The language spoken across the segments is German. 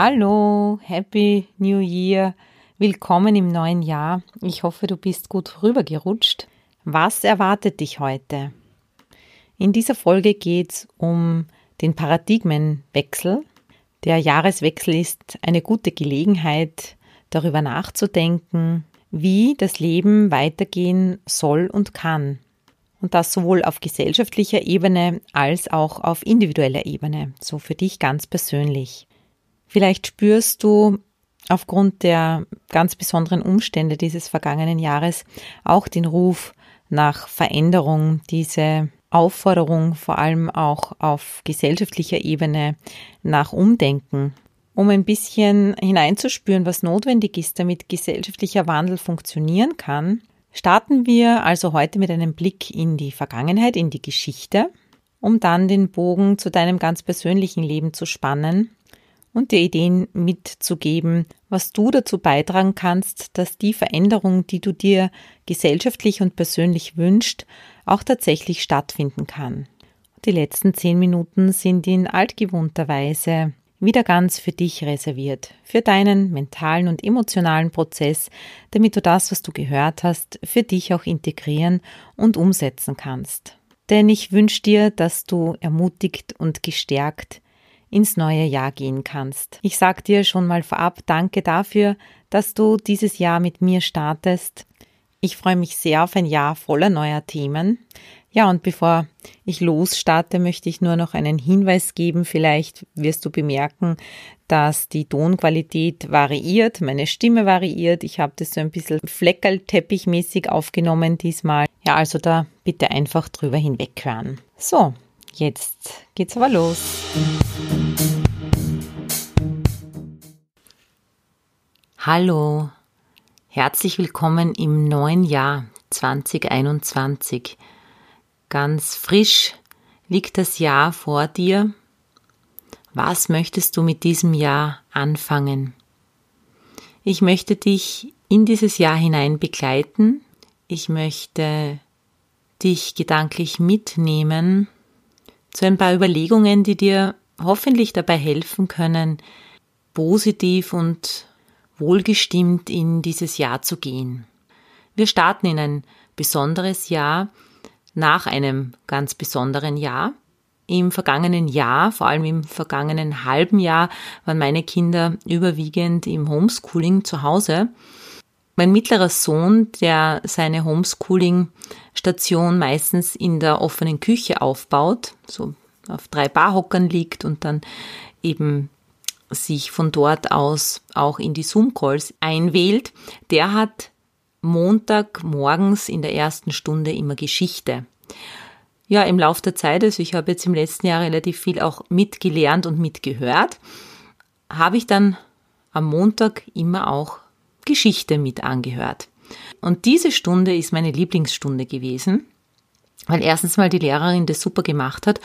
Hallo, Happy New Year, willkommen im neuen Jahr. Ich hoffe, du bist gut rübergerutscht. Was erwartet dich heute? In dieser Folge geht es um den Paradigmenwechsel. Der Jahreswechsel ist eine gute Gelegenheit, darüber nachzudenken, wie das Leben weitergehen soll und kann. Und das sowohl auf gesellschaftlicher Ebene als auch auf individueller Ebene, so für dich ganz persönlich. Vielleicht spürst du aufgrund der ganz besonderen Umstände dieses vergangenen Jahres auch den Ruf nach Veränderung, diese Aufforderung vor allem auch auf gesellschaftlicher Ebene nach Umdenken, um ein bisschen hineinzuspüren, was notwendig ist, damit gesellschaftlicher Wandel funktionieren kann, starten wir also heute mit einem Blick in die Vergangenheit, in die Geschichte, um dann den Bogen zu deinem ganz persönlichen Leben zu spannen und dir Ideen mitzugeben, was du dazu beitragen kannst, dass die Veränderung, die du dir gesellschaftlich und persönlich wünscht, auch tatsächlich stattfinden kann. Die letzten zehn Minuten sind in altgewohnter Weise wieder ganz für dich reserviert, für deinen mentalen und emotionalen Prozess, damit du das, was du gehört hast, für dich auch integrieren und umsetzen kannst. Denn ich wünsche dir, dass du ermutigt und gestärkt ins neue Jahr gehen kannst. Ich sag dir schon mal vorab Danke dafür, dass du dieses Jahr mit mir startest. Ich freue mich sehr auf ein Jahr voller neuer Themen. Ja, und bevor ich losstarte, möchte ich nur noch einen Hinweis geben. Vielleicht wirst du bemerken, dass die Tonqualität variiert, meine Stimme variiert. Ich habe das so ein bisschen fleckerlteppichmäßig aufgenommen diesmal. Ja, also da bitte einfach drüber hinweghören. So, Jetzt geht's aber los. Hallo, herzlich willkommen im neuen Jahr 2021. Ganz frisch liegt das Jahr vor dir. Was möchtest du mit diesem Jahr anfangen? Ich möchte dich in dieses Jahr hinein begleiten. Ich möchte dich gedanklich mitnehmen zu ein paar Überlegungen, die dir hoffentlich dabei helfen können, positiv und wohlgestimmt in dieses Jahr zu gehen. Wir starten in ein besonderes Jahr nach einem ganz besonderen Jahr. Im vergangenen Jahr, vor allem im vergangenen halben Jahr, waren meine Kinder überwiegend im Homeschooling zu Hause. Mein mittlerer Sohn, der seine Homeschooling-Station meistens in der offenen Küche aufbaut, so auf drei Barhockern liegt und dann eben sich von dort aus auch in die Zoom-Calls einwählt, der hat Montag morgens in der ersten Stunde immer Geschichte. Ja, im Laufe der Zeit, also ich habe jetzt im letzten Jahr relativ viel auch mitgelernt und mitgehört, habe ich dann am Montag immer auch Geschichte mit angehört. Und diese Stunde ist meine Lieblingsstunde gewesen, weil erstens mal die Lehrerin das super gemacht hat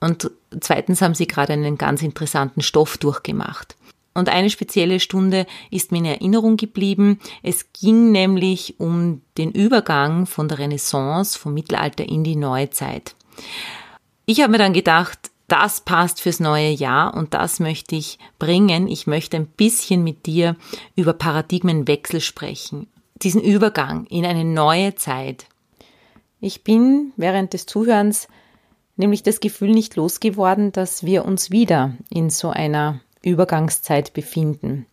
und zweitens haben sie gerade einen ganz interessanten Stoff durchgemacht. Und eine spezielle Stunde ist mir in Erinnerung geblieben. Es ging nämlich um den Übergang von der Renaissance, vom Mittelalter in die Neuzeit. Ich habe mir dann gedacht, das passt fürs neue Jahr und das möchte ich bringen. Ich möchte ein bisschen mit dir über Paradigmenwechsel sprechen. Diesen Übergang in eine neue Zeit. Ich bin während des Zuhörens nämlich das Gefühl nicht losgeworden, dass wir uns wieder in so einer Übergangszeit befinden.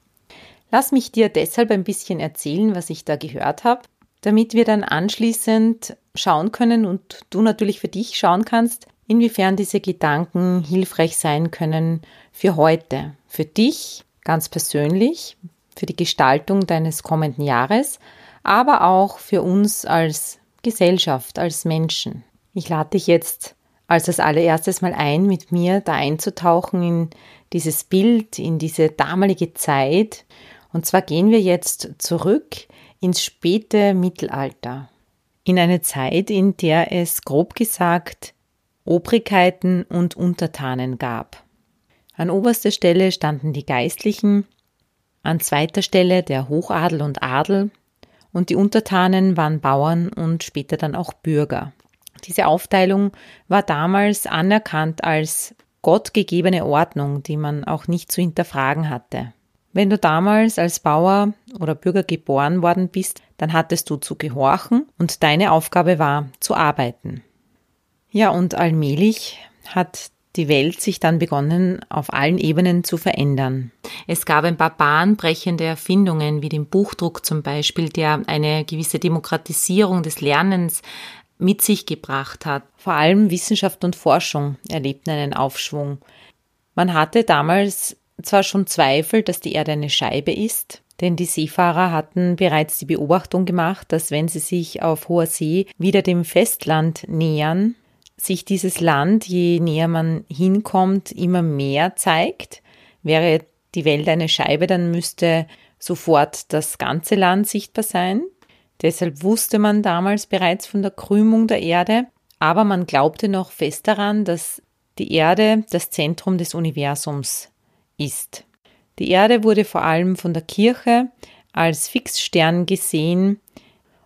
Lass mich dir deshalb ein bisschen erzählen, was ich da gehört habe, damit wir dann anschließend schauen können und du natürlich für dich schauen kannst, inwiefern diese Gedanken hilfreich sein können für heute, für dich ganz persönlich, für die Gestaltung deines kommenden Jahres, aber auch für uns als Gesellschaft, als Menschen. Ich lade dich jetzt also als allererstes mal ein, mit mir da einzutauchen in dieses Bild, in diese damalige Zeit. Und zwar gehen wir jetzt zurück ins späte Mittelalter. In eine Zeit, in der es grob gesagt Obrigkeiten und Untertanen gab. An oberster Stelle standen die Geistlichen, an zweiter Stelle der Hochadel und Adel und die Untertanen waren Bauern und später dann auch Bürger. Diese Aufteilung war damals anerkannt als gottgegebene Ordnung, die man auch nicht zu hinterfragen hatte. Wenn du damals als Bauer oder Bürger geboren worden bist, dann hattest du zu gehorchen und deine Aufgabe war zu arbeiten. Ja, und allmählich hat die Welt sich dann begonnen, auf allen Ebenen zu verändern. Es gab ein paar bahnbrechende Erfindungen, wie den Buchdruck zum Beispiel, der eine gewisse Demokratisierung des Lernens mit sich gebracht hat. Vor allem Wissenschaft und Forschung erlebten einen Aufschwung. Man hatte damals zwar schon Zweifel, dass die Erde eine Scheibe ist, denn die Seefahrer hatten bereits die Beobachtung gemacht, dass wenn sie sich auf hoher See wieder dem Festland nähern, sich dieses Land, je näher man hinkommt, immer mehr zeigt. Wäre die Welt eine Scheibe, dann müsste sofort das ganze Land sichtbar sein. Deshalb wusste man damals bereits von der Krümmung der Erde, aber man glaubte noch fest daran, dass die Erde das Zentrum des Universums ist. Die Erde wurde vor allem von der Kirche als Fixstern gesehen,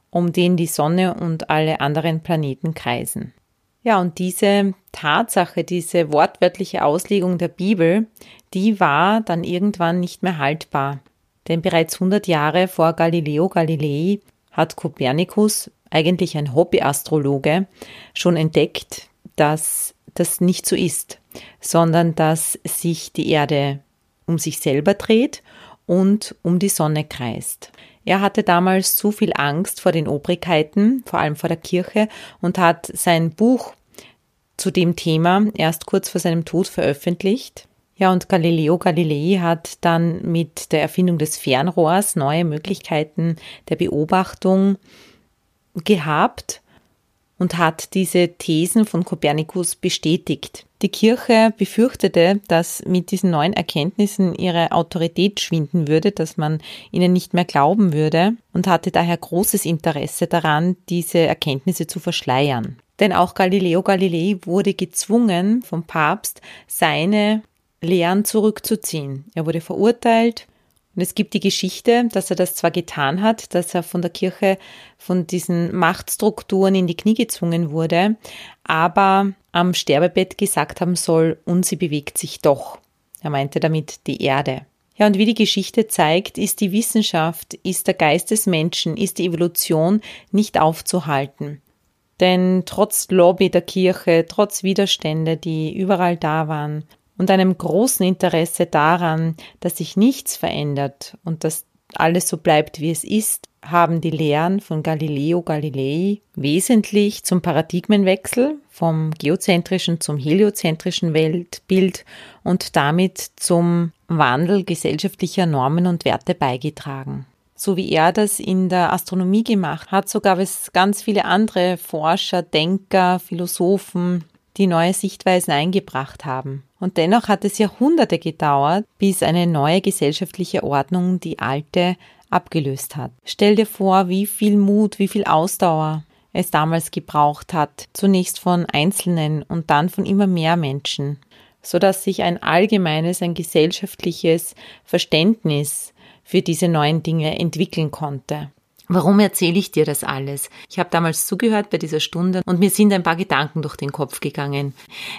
um den die Sonne und alle anderen Planeten kreisen. Ja, und diese Tatsache, diese wortwörtliche Auslegung der Bibel, die war dann irgendwann nicht mehr haltbar. Denn bereits 100 Jahre vor Galileo Galilei hat Kopernikus, eigentlich ein Hobbyastrologe, schon entdeckt, dass das nicht so ist, sondern dass sich die Erde um sich selber dreht und um die Sonne kreist. Er hatte damals zu viel Angst vor den Obrigkeiten, vor allem vor der Kirche, und hat sein Buch zu dem Thema erst kurz vor seinem Tod veröffentlicht. Ja, und Galileo Galilei hat dann mit der Erfindung des Fernrohrs neue Möglichkeiten der Beobachtung gehabt und hat diese Thesen von Kopernikus bestätigt. Die Kirche befürchtete, dass mit diesen neuen Erkenntnissen ihre Autorität schwinden würde, dass man ihnen nicht mehr glauben würde und hatte daher großes Interesse daran, diese Erkenntnisse zu verschleiern. Denn auch Galileo Galilei wurde gezwungen vom Papst, seine Lehren zurückzuziehen. Er wurde verurteilt und es gibt die Geschichte, dass er das zwar getan hat, dass er von der Kirche, von diesen Machtstrukturen in die Knie gezwungen wurde, aber am Sterbebett gesagt haben soll, und sie bewegt sich doch. Er meinte damit die Erde. Ja, und wie die Geschichte zeigt, ist die Wissenschaft, ist der Geist des Menschen, ist die Evolution nicht aufzuhalten. Denn trotz Lobby der Kirche, trotz Widerstände, die überall da waren, und einem großen Interesse daran, dass sich nichts verändert und dass alles so bleibt, wie es ist, haben die Lehren von Galileo Galilei wesentlich zum Paradigmenwechsel vom geozentrischen zum heliozentrischen Weltbild und damit zum Wandel gesellschaftlicher Normen und Werte beigetragen. So wie er das in der Astronomie gemacht hat, so gab es ganz viele andere Forscher, Denker, Philosophen, die neue Sichtweisen eingebracht haben. Und dennoch hat es Jahrhunderte gedauert, bis eine neue gesellschaftliche Ordnung die alte abgelöst hat. Stell dir vor, wie viel Mut, wie viel Ausdauer es damals gebraucht hat, zunächst von Einzelnen und dann von immer mehr Menschen, so dass sich ein allgemeines, ein gesellschaftliches Verständnis für diese neuen Dinge entwickeln konnte. Warum erzähle ich dir das alles? Ich habe damals zugehört bei dieser Stunde und mir sind ein paar Gedanken durch den Kopf gegangen,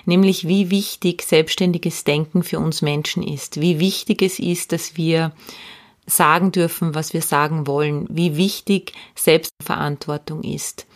nämlich wie wichtig selbstständiges Denken für uns Menschen ist, wie wichtig es ist, dass wir sagen dürfen, was wir sagen wollen, wie wichtig Selbstverantwortung ist.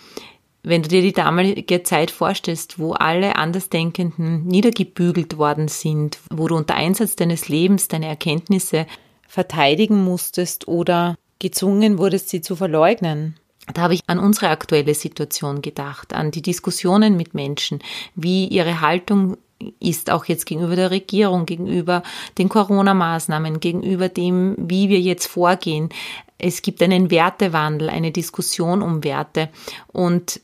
Wenn du dir die damalige Zeit vorstellst, wo alle Andersdenkenden niedergebügelt worden sind, wo du unter Einsatz deines Lebens deine Erkenntnisse verteidigen musstest oder gezwungen wurdest, sie zu verleugnen. Da habe ich an unsere aktuelle Situation gedacht, an die Diskussionen mit Menschen, wie ihre Haltung ist auch jetzt gegenüber der Regierung, gegenüber den Corona-Maßnahmen, gegenüber dem, wie wir jetzt vorgehen. Es gibt einen Wertewandel, eine Diskussion um Werte und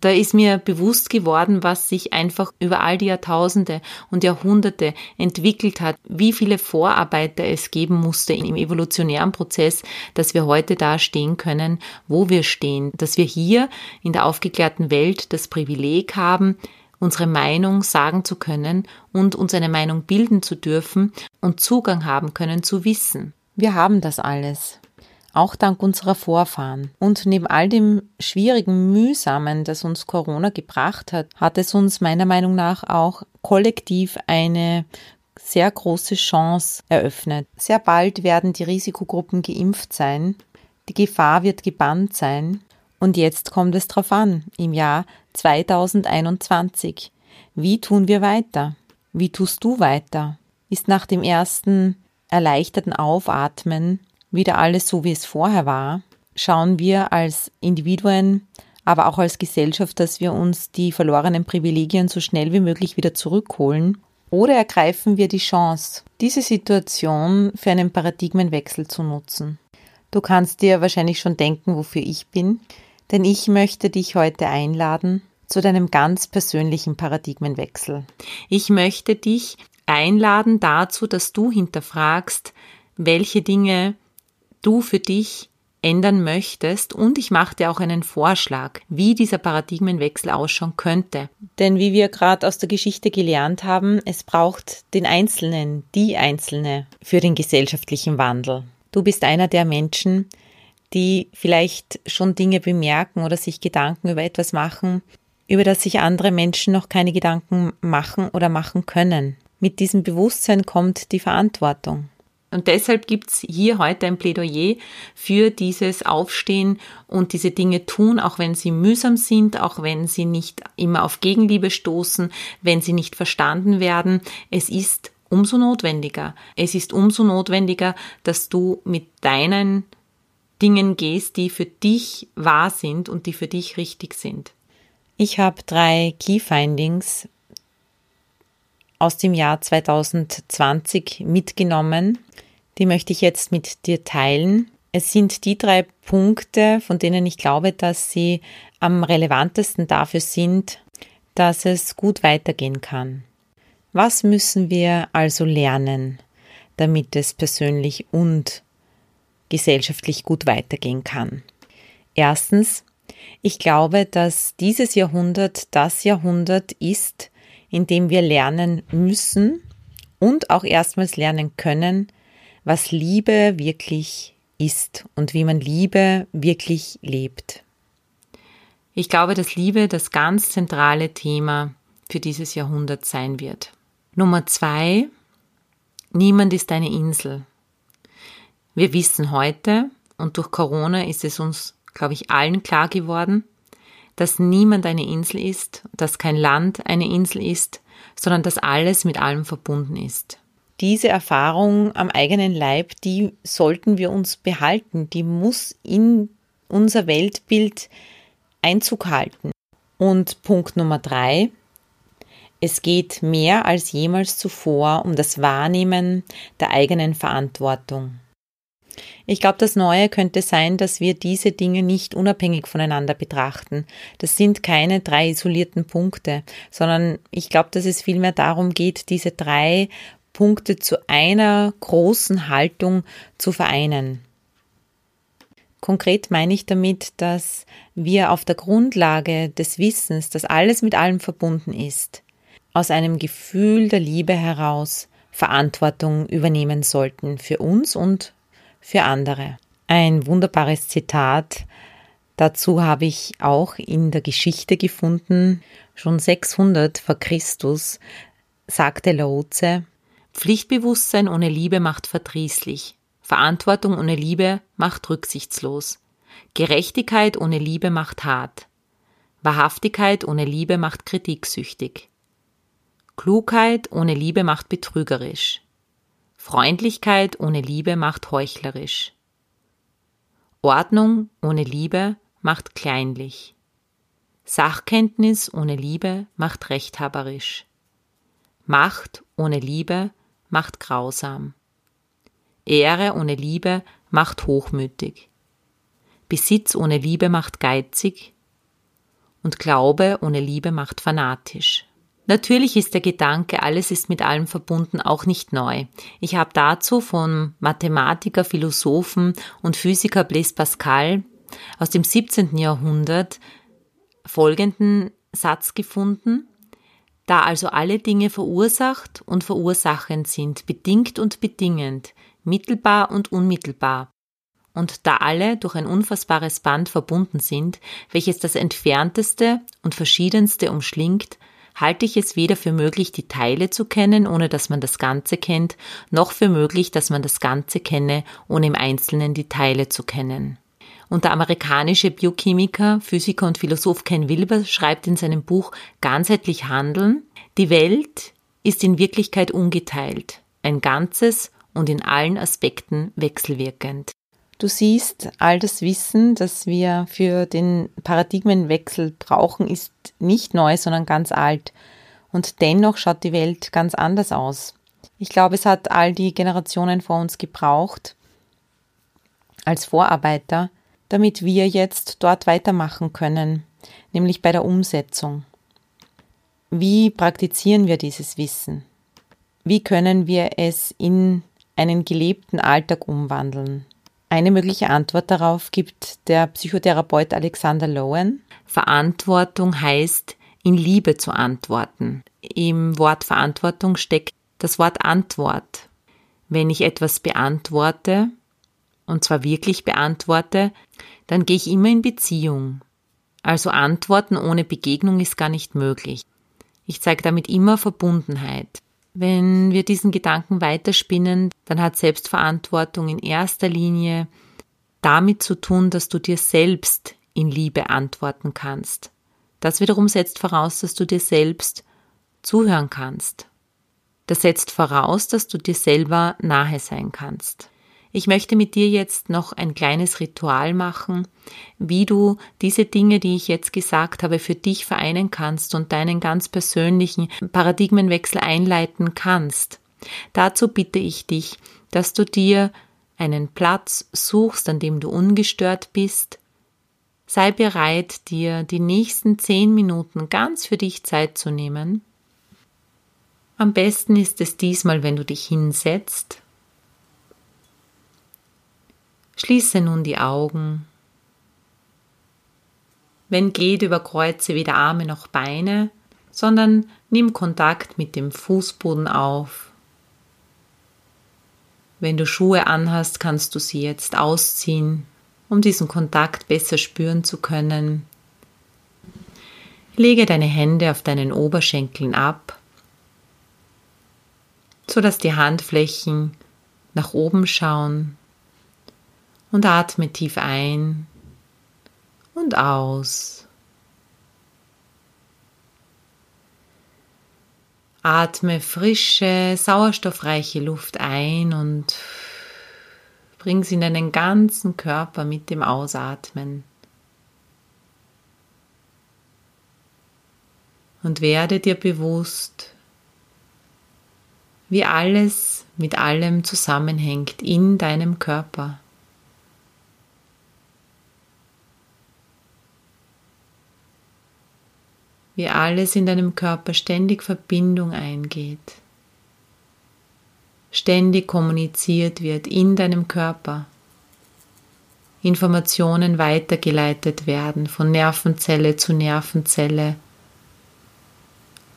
da ist mir bewusst geworden, was sich einfach über all die Jahrtausende und Jahrhunderte entwickelt hat, wie viele Vorarbeiter es geben musste im evolutionären Prozess, dass wir heute da stehen können, wo wir stehen, dass wir hier in der aufgeklärten Welt das Privileg haben, unsere Meinung sagen zu können und uns eine Meinung bilden zu dürfen und Zugang haben können zu Wissen. Wir haben das alles auch dank unserer Vorfahren. Und neben all dem schwierigen, mühsamen, das uns Corona gebracht hat, hat es uns meiner Meinung nach auch kollektiv eine sehr große Chance eröffnet. Sehr bald werden die Risikogruppen geimpft sein, die Gefahr wird gebannt sein und jetzt kommt es drauf an, im Jahr 2021. Wie tun wir weiter? Wie tust du weiter? Ist nach dem ersten erleichterten Aufatmen wieder alles so, wie es vorher war, schauen wir als Individuen, aber auch als Gesellschaft, dass wir uns die verlorenen Privilegien so schnell wie möglich wieder zurückholen oder ergreifen wir die Chance, diese Situation für einen Paradigmenwechsel zu nutzen. Du kannst dir wahrscheinlich schon denken, wofür ich bin, denn ich möchte dich heute einladen zu deinem ganz persönlichen Paradigmenwechsel. Ich möchte dich einladen dazu, dass du hinterfragst, welche Dinge du für dich ändern möchtest und ich mache dir auch einen Vorschlag, wie dieser Paradigmenwechsel ausschauen könnte. Denn wie wir gerade aus der Geschichte gelernt haben, es braucht den Einzelnen, die Einzelne für den gesellschaftlichen Wandel. Du bist einer der Menschen, die vielleicht schon Dinge bemerken oder sich Gedanken über etwas machen, über das sich andere Menschen noch keine Gedanken machen oder machen können. Mit diesem Bewusstsein kommt die Verantwortung. Und deshalb gibt's hier heute ein Plädoyer für dieses Aufstehen und diese Dinge tun, auch wenn sie mühsam sind, auch wenn sie nicht immer auf Gegenliebe stoßen, wenn sie nicht verstanden werden. Es ist umso notwendiger. Es ist umso notwendiger, dass du mit deinen Dingen gehst, die für dich wahr sind und die für dich richtig sind. Ich habe drei Key Findings aus dem Jahr 2020 mitgenommen. Die möchte ich jetzt mit dir teilen. Es sind die drei Punkte, von denen ich glaube, dass sie am relevantesten dafür sind, dass es gut weitergehen kann. Was müssen wir also lernen, damit es persönlich und gesellschaftlich gut weitergehen kann? Erstens, ich glaube, dass dieses Jahrhundert das Jahrhundert ist, in dem wir lernen müssen und auch erstmals lernen können, was Liebe wirklich ist und wie man Liebe wirklich lebt. Ich glaube, dass Liebe das ganz zentrale Thema für dieses Jahrhundert sein wird. Nummer zwei, niemand ist eine Insel. Wir wissen heute, und durch Corona ist es uns, glaube ich, allen klar geworden, dass niemand eine Insel ist, dass kein Land eine Insel ist, sondern dass alles mit allem verbunden ist. Diese Erfahrung am eigenen Leib, die sollten wir uns behalten, die muss in unser Weltbild Einzug halten. Und Punkt Nummer drei, es geht mehr als jemals zuvor um das Wahrnehmen der eigenen Verantwortung. Ich glaube, das Neue könnte sein, dass wir diese Dinge nicht unabhängig voneinander betrachten. Das sind keine drei isolierten Punkte, sondern ich glaube, dass es vielmehr darum geht, diese drei Punkte zu einer großen Haltung zu vereinen. Konkret meine ich damit, dass wir auf der Grundlage des Wissens, dass alles mit allem verbunden ist, aus einem Gefühl der Liebe heraus Verantwortung übernehmen sollten für uns und für andere. Ein wunderbares Zitat dazu habe ich auch in der Geschichte gefunden. Schon 600 vor Christus sagte Laoze, Pflichtbewusstsein ohne Liebe macht verdrießlich. Verantwortung ohne Liebe macht rücksichtslos. Gerechtigkeit ohne Liebe macht hart. Wahrhaftigkeit ohne Liebe macht kritiksüchtig. Klugheit ohne Liebe macht betrügerisch. Freundlichkeit ohne Liebe macht heuchlerisch. Ordnung ohne Liebe macht kleinlich. Sachkenntnis ohne Liebe macht rechthaberisch. Macht ohne Liebe macht grausam. Ehre ohne Liebe macht hochmütig. Besitz ohne Liebe macht geizig. und Glaube ohne Liebe macht fanatisch. Natürlich ist der Gedanke, alles ist mit allem verbunden, auch nicht neu. Ich habe dazu vom Mathematiker, Philosophen und Physiker Blaise Pascal aus dem 17. Jahrhundert folgenden Satz gefunden. Da also alle Dinge verursacht und verursachend sind, bedingt und bedingend, mittelbar und unmittelbar, und da alle durch ein unfassbares Band verbunden sind, welches das entfernteste und verschiedenste umschlingt, halte ich es weder für möglich, die Teile zu kennen, ohne dass man das Ganze kennt, noch für möglich, dass man das Ganze kenne, ohne im Einzelnen die Teile zu kennen. Und der amerikanische Biochemiker, Physiker und Philosoph Ken Wilber schreibt in seinem Buch Ganzheitlich Handeln, die Welt ist in Wirklichkeit ungeteilt, ein Ganzes und in allen Aspekten wechselwirkend. Du siehst, all das Wissen, das wir für den Paradigmenwechsel brauchen, ist nicht neu, sondern ganz alt. Und dennoch schaut die Welt ganz anders aus. Ich glaube, es hat all die Generationen vor uns gebraucht als Vorarbeiter, damit wir jetzt dort weitermachen können, nämlich bei der Umsetzung. Wie praktizieren wir dieses Wissen? Wie können wir es in einen gelebten Alltag umwandeln? Eine mögliche Antwort darauf gibt der Psychotherapeut Alexander Lowen. Verantwortung heißt, in Liebe zu antworten. Im Wort Verantwortung steckt das Wort Antwort. Wenn ich etwas beantworte, und zwar wirklich beantworte, dann gehe ich immer in Beziehung. Also Antworten ohne Begegnung ist gar nicht möglich. Ich zeige damit immer Verbundenheit. Wenn wir diesen Gedanken weiterspinnen, dann hat Selbstverantwortung in erster Linie damit zu tun, dass du dir selbst in Liebe antworten kannst. Das wiederum setzt voraus, dass du dir selbst zuhören kannst. Das setzt voraus, dass du dir selber nahe sein kannst. Ich möchte mit dir jetzt noch ein kleines Ritual machen, wie du diese Dinge, die ich jetzt gesagt habe, für dich vereinen kannst und deinen ganz persönlichen Paradigmenwechsel einleiten kannst. Dazu bitte ich dich, dass du dir einen Platz suchst, an dem du ungestört bist. Sei bereit, dir die nächsten zehn Minuten ganz für dich Zeit zu nehmen. Am besten ist es diesmal, wenn du dich hinsetzt Schließe nun die Augen. Wenn geht, überkreuze weder Arme noch Beine, sondern nimm Kontakt mit dem Fußboden auf. Wenn du Schuhe anhast, kannst du sie jetzt ausziehen, um diesen Kontakt besser spüren zu können. Lege deine Hände auf deinen Oberschenkeln ab, sodass die Handflächen nach oben schauen und atme tief ein und aus. Atme frische, sauerstoffreiche Luft ein und bring sie in deinen ganzen Körper mit dem Ausatmen. Und werde dir bewusst, wie alles mit allem zusammenhängt in deinem Körper. Wie alles in deinem Körper ständig Verbindung eingeht, ständig kommuniziert wird in deinem Körper, Informationen weitergeleitet werden von Nervenzelle zu Nervenzelle,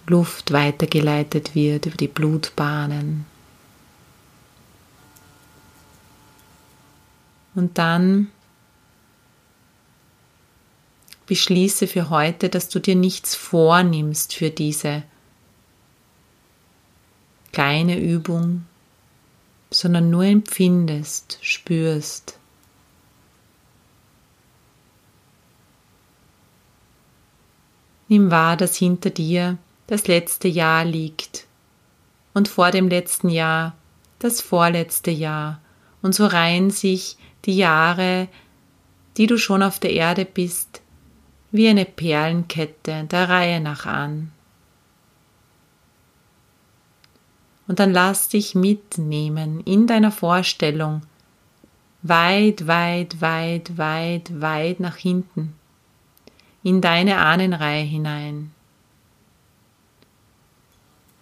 Luft weitergeleitet wird über die Blutbahnen. Und dann beschließe für heute, dass du dir nichts vornimmst für diese kleine Übung, sondern nur empfindest, spürst. Nimm wahr, dass hinter dir das letzte Jahr liegt und vor dem letzten Jahr das vorletzte Jahr und so reihen sich die Jahre, die du schon auf der Erde bist, wie eine Perlenkette der Reihe nach an. Und dann lass dich mitnehmen in deiner Vorstellung weit, weit, weit, weit, weit nach hinten. in deine Ahnenreihe hinein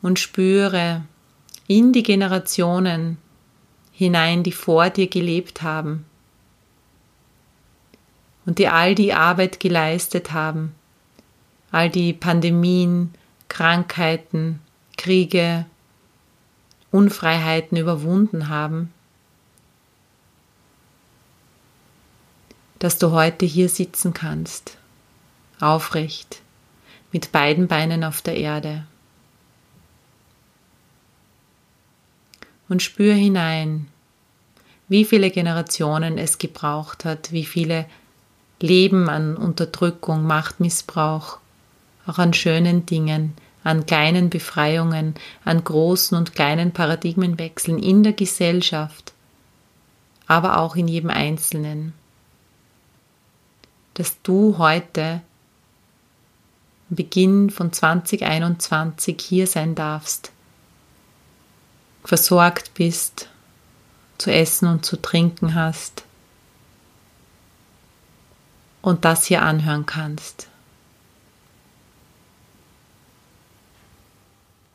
und spüre in die Generationen hinein, die vor dir gelebt haben und die all die Arbeit geleistet haben, all die Pandemien, Krankheiten, Kriege, Unfreiheiten überwunden haben, dass du heute hier sitzen kannst, aufrecht, mit beiden Beinen auf der Erde. Und spür hinein, wie viele Generationen es gebraucht hat, wie viele Leben an Unterdrückung, Machtmissbrauch, auch an schönen Dingen, an kleinen Befreiungen, an großen und kleinen Paradigmenwechseln in der Gesellschaft, aber auch in jedem Einzelnen. Dass du heute, Beginn von 2021, hier sein darfst, versorgt bist, zu essen und zu trinken hast und das hier anhören kannst.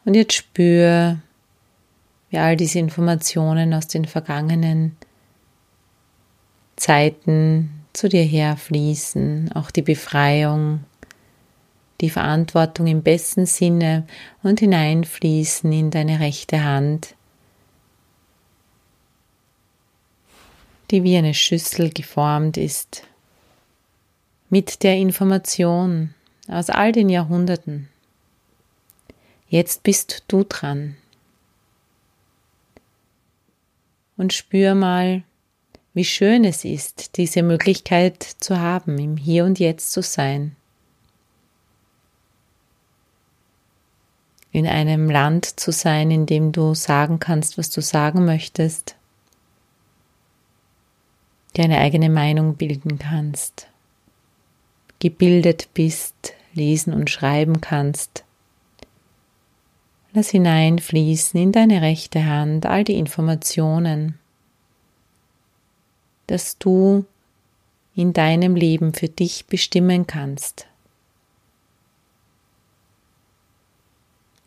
Und jetzt spür, wie all diese Informationen aus den vergangenen Zeiten zu dir herfließen, auch die Befreiung, die Verantwortung im besten Sinne und hineinfließen in deine rechte Hand, die wie eine Schüssel geformt ist, mit der Information aus all den Jahrhunderten, Jetzt bist du dran. Und spür mal, wie schön es ist, diese Möglichkeit zu haben, im Hier und Jetzt zu sein. In einem Land zu sein, in dem du sagen kannst, was du sagen möchtest, deine eigene Meinung bilden kannst, gebildet bist, lesen und schreiben kannst, Lass hineinfließen in deine rechte Hand all die Informationen, dass du in deinem Leben für dich bestimmen kannst.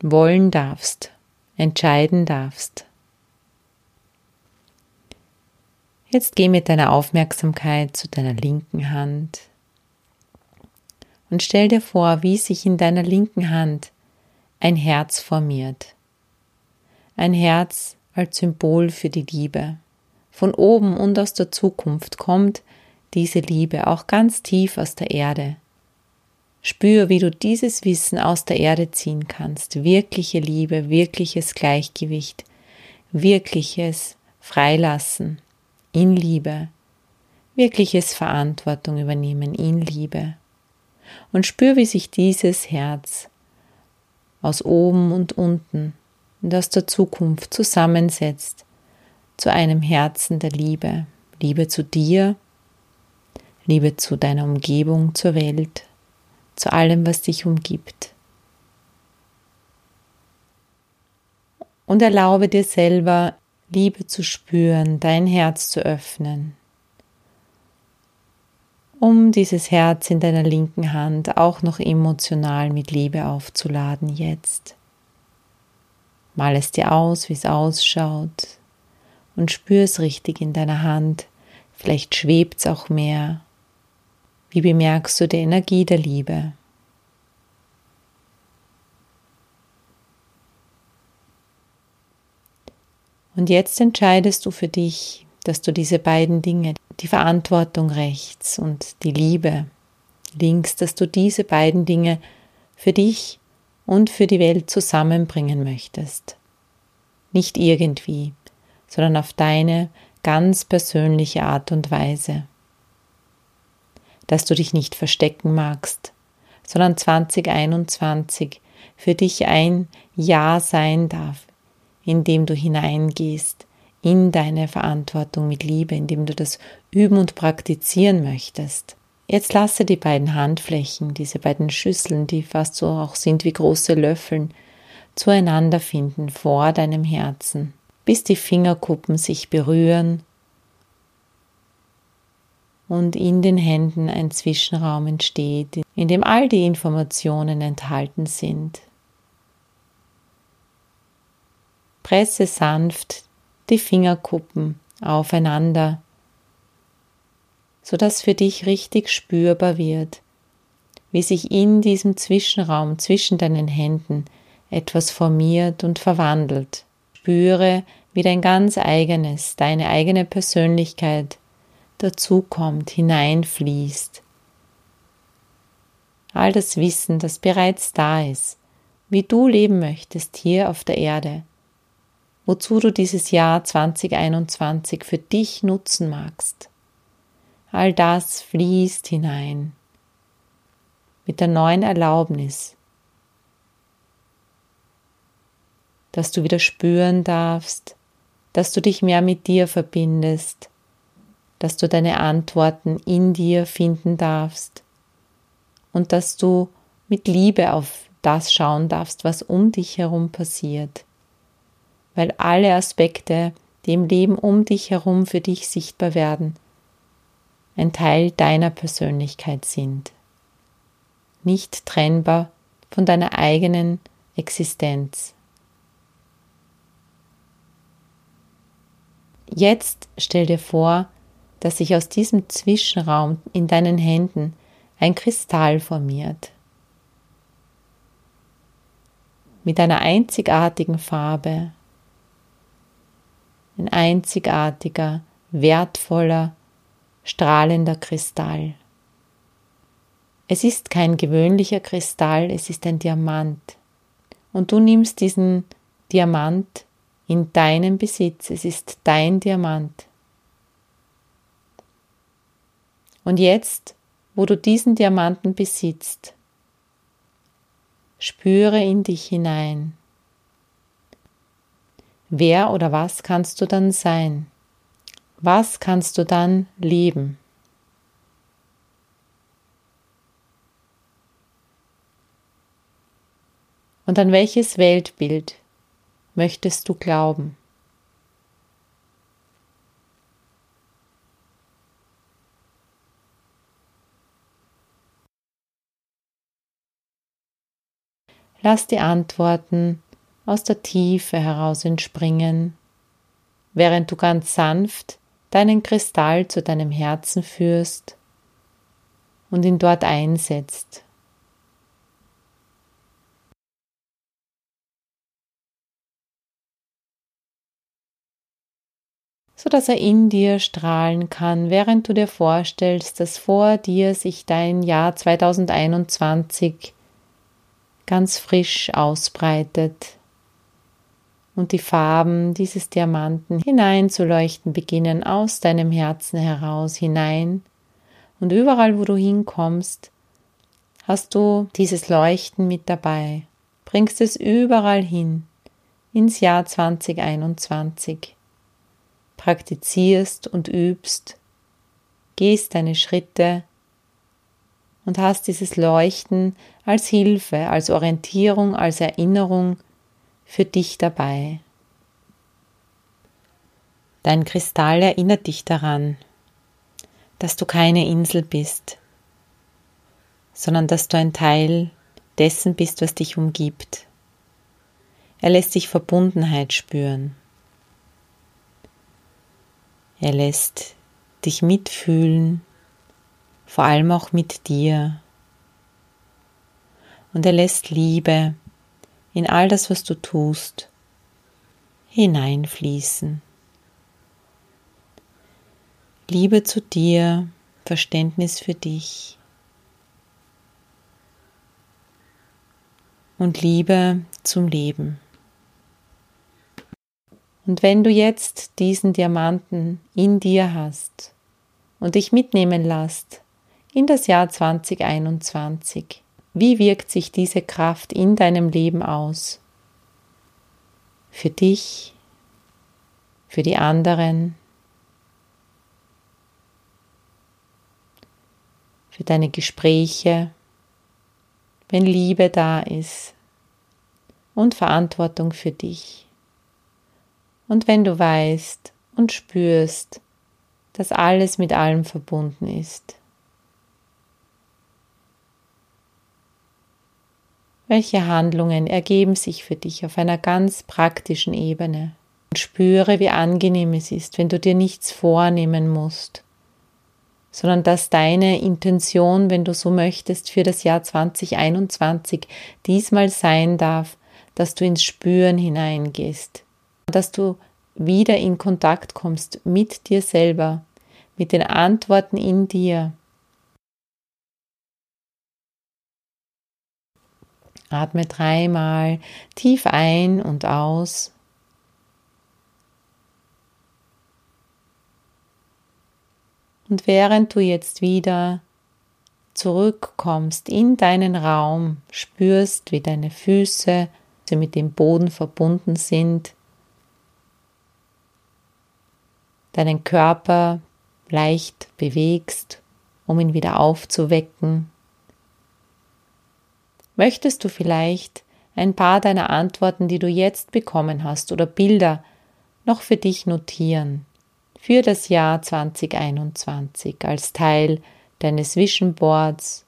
Wollen darfst, entscheiden darfst. Jetzt geh mit deiner Aufmerksamkeit zu deiner linken Hand und stell dir vor, wie sich in deiner linken Hand ein Herz formiert. Ein Herz als Symbol für die Liebe. Von oben und aus der Zukunft kommt diese Liebe auch ganz tief aus der Erde. Spür, wie du dieses Wissen aus der Erde ziehen kannst. Wirkliche Liebe, wirkliches Gleichgewicht, wirkliches Freilassen in Liebe, wirkliches Verantwortung übernehmen in Liebe. Und spür, wie sich dieses Herz aus oben und unten und aus der Zukunft zusammensetzt zu einem Herzen der Liebe. Liebe zu dir, Liebe zu deiner Umgebung, zur Welt, zu allem, was dich umgibt. Und erlaube dir selber, Liebe zu spüren, dein Herz zu öffnen um dieses Herz in deiner linken Hand auch noch emotional mit Liebe aufzuladen jetzt. Mal es dir aus, wie es ausschaut und spür es richtig in deiner Hand. Vielleicht schwebt es auch mehr. Wie bemerkst du die Energie der Liebe? Und jetzt entscheidest du für dich, dass du diese beiden Dinge, die Verantwortung rechts und die Liebe links, dass du diese beiden Dinge für dich und für die Welt zusammenbringen möchtest. Nicht irgendwie, sondern auf deine ganz persönliche Art und Weise. Dass du dich nicht verstecken magst, sondern 2021 für dich ein Ja sein darf, in dem du hineingehst in deine Verantwortung mit Liebe, indem du das üben und praktizieren möchtest. Jetzt lasse die beiden Handflächen, diese beiden Schüsseln, die fast so auch sind wie große Löffeln, zueinander finden vor deinem Herzen, bis die Fingerkuppen sich berühren und in den Händen ein Zwischenraum entsteht, in dem all die Informationen enthalten sind. Presse sanft die Fingerkuppen aufeinander, sodass für dich richtig spürbar wird, wie sich in diesem Zwischenraum zwischen deinen Händen etwas formiert und verwandelt. Spüre, wie dein ganz eigenes, deine eigene Persönlichkeit dazukommt, hineinfließt. All das Wissen, das bereits da ist, wie du leben möchtest hier auf der Erde, wozu du dieses Jahr 2021 für dich nutzen magst. All das fließt hinein mit der neuen Erlaubnis, dass du wieder spüren darfst, dass du dich mehr mit dir verbindest, dass du deine Antworten in dir finden darfst und dass du mit Liebe auf das schauen darfst, was um dich herum passiert. Weil alle Aspekte, die im Leben um dich herum für dich sichtbar werden, ein Teil deiner Persönlichkeit sind, nicht trennbar von deiner eigenen Existenz. Jetzt stell dir vor, dass sich aus diesem Zwischenraum in deinen Händen ein Kristall formiert. Mit einer einzigartigen Farbe. Ein einzigartiger, wertvoller, strahlender Kristall. Es ist kein gewöhnlicher Kristall, es ist ein Diamant. Und du nimmst diesen Diamant in deinen Besitz, es ist dein Diamant. Und jetzt, wo du diesen Diamanten besitzt, spüre in dich hinein. Wer oder was kannst du dann sein? Was kannst du dann leben? Und an welches Weltbild möchtest du glauben? Lass die Antworten aus der Tiefe heraus entspringen, während du ganz sanft deinen Kristall zu deinem Herzen führst und ihn dort einsetzt. so dass er in dir strahlen kann, während du dir vorstellst, dass vor dir sich dein Jahr 2021 ganz frisch ausbreitet und die Farben dieses Diamanten hineinzuleuchten beginnen aus deinem Herzen heraus hinein. Und überall, wo du hinkommst, hast du dieses Leuchten mit dabei, bringst es überall hin ins Jahr 2021, praktizierst und übst, gehst deine Schritte und hast dieses Leuchten als Hilfe, als Orientierung, als Erinnerung für dich dabei. Dein Kristall erinnert dich daran, dass du keine Insel bist, sondern dass du ein Teil dessen bist, was dich umgibt. Er lässt dich Verbundenheit spüren. Er lässt dich mitfühlen vor allem auch mit dir. Und er lässt Liebe in all das, was du tust, hineinfließen. Liebe zu dir, Verständnis für dich und Liebe zum Leben. Und wenn du jetzt diesen Diamanten in dir hast und dich mitnehmen lässt in das Jahr 2021. Wie wirkt sich diese Kraft in deinem Leben aus? Für dich, für die anderen, für deine Gespräche, wenn Liebe da ist und Verantwortung für dich. Und wenn du weißt und spürst, dass alles mit allem verbunden ist. Welche Handlungen ergeben sich für dich auf einer ganz praktischen Ebene? Und spüre, wie angenehm es ist, wenn du dir nichts vornehmen musst, sondern dass deine Intention, wenn du so möchtest, für das Jahr 2021 diesmal sein darf, dass du ins Spüren hineingehst, dass du wieder in Kontakt kommst mit dir selber, mit den Antworten in dir. Atme dreimal tief ein und aus. Und während du jetzt wieder zurückkommst in deinen Raum, spürst, wie deine Füße mit dem Boden verbunden sind, deinen Körper leicht bewegst, um ihn wieder aufzuwecken. Möchtest du vielleicht ein paar deiner Antworten, die du jetzt bekommen hast, oder Bilder noch für dich notieren, für das Jahr 2021 als Teil deines Vision Boards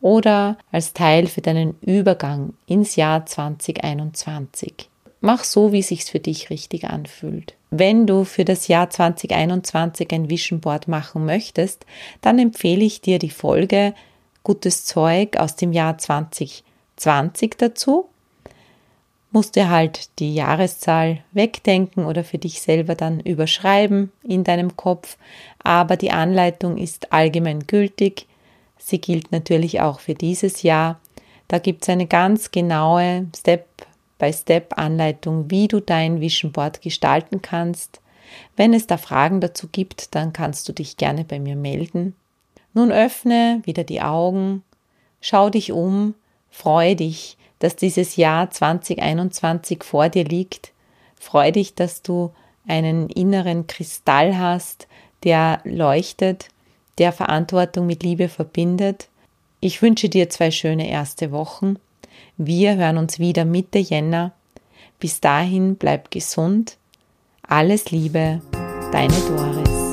oder als Teil für deinen Übergang ins Jahr 2021. Mach so, wie sich's für dich richtig anfühlt. Wenn du für das Jahr 2021 ein Vision Board machen möchtest, dann empfehle ich dir die Folge Gutes Zeug aus dem Jahr 2020 dazu. Musst dir halt die Jahreszahl wegdenken oder für dich selber dann überschreiben in deinem Kopf. Aber die Anleitung ist allgemein gültig. Sie gilt natürlich auch für dieses Jahr. Da gibt es eine ganz genaue Step Step-by-Step-Anleitung, wie du dein Vision Board gestalten kannst. Wenn es da Fragen dazu gibt, dann kannst du dich gerne bei mir melden. Nun öffne wieder die Augen, schau dich um, freue dich, dass dieses Jahr 2021 vor dir liegt. Freue dich, dass du einen inneren Kristall hast, der leuchtet, der Verantwortung mit Liebe verbindet. Ich wünsche dir zwei schöne erste Wochen wir hören uns wieder Mitte Jänner. Bis dahin bleib gesund. Alles Liebe, deine Doris.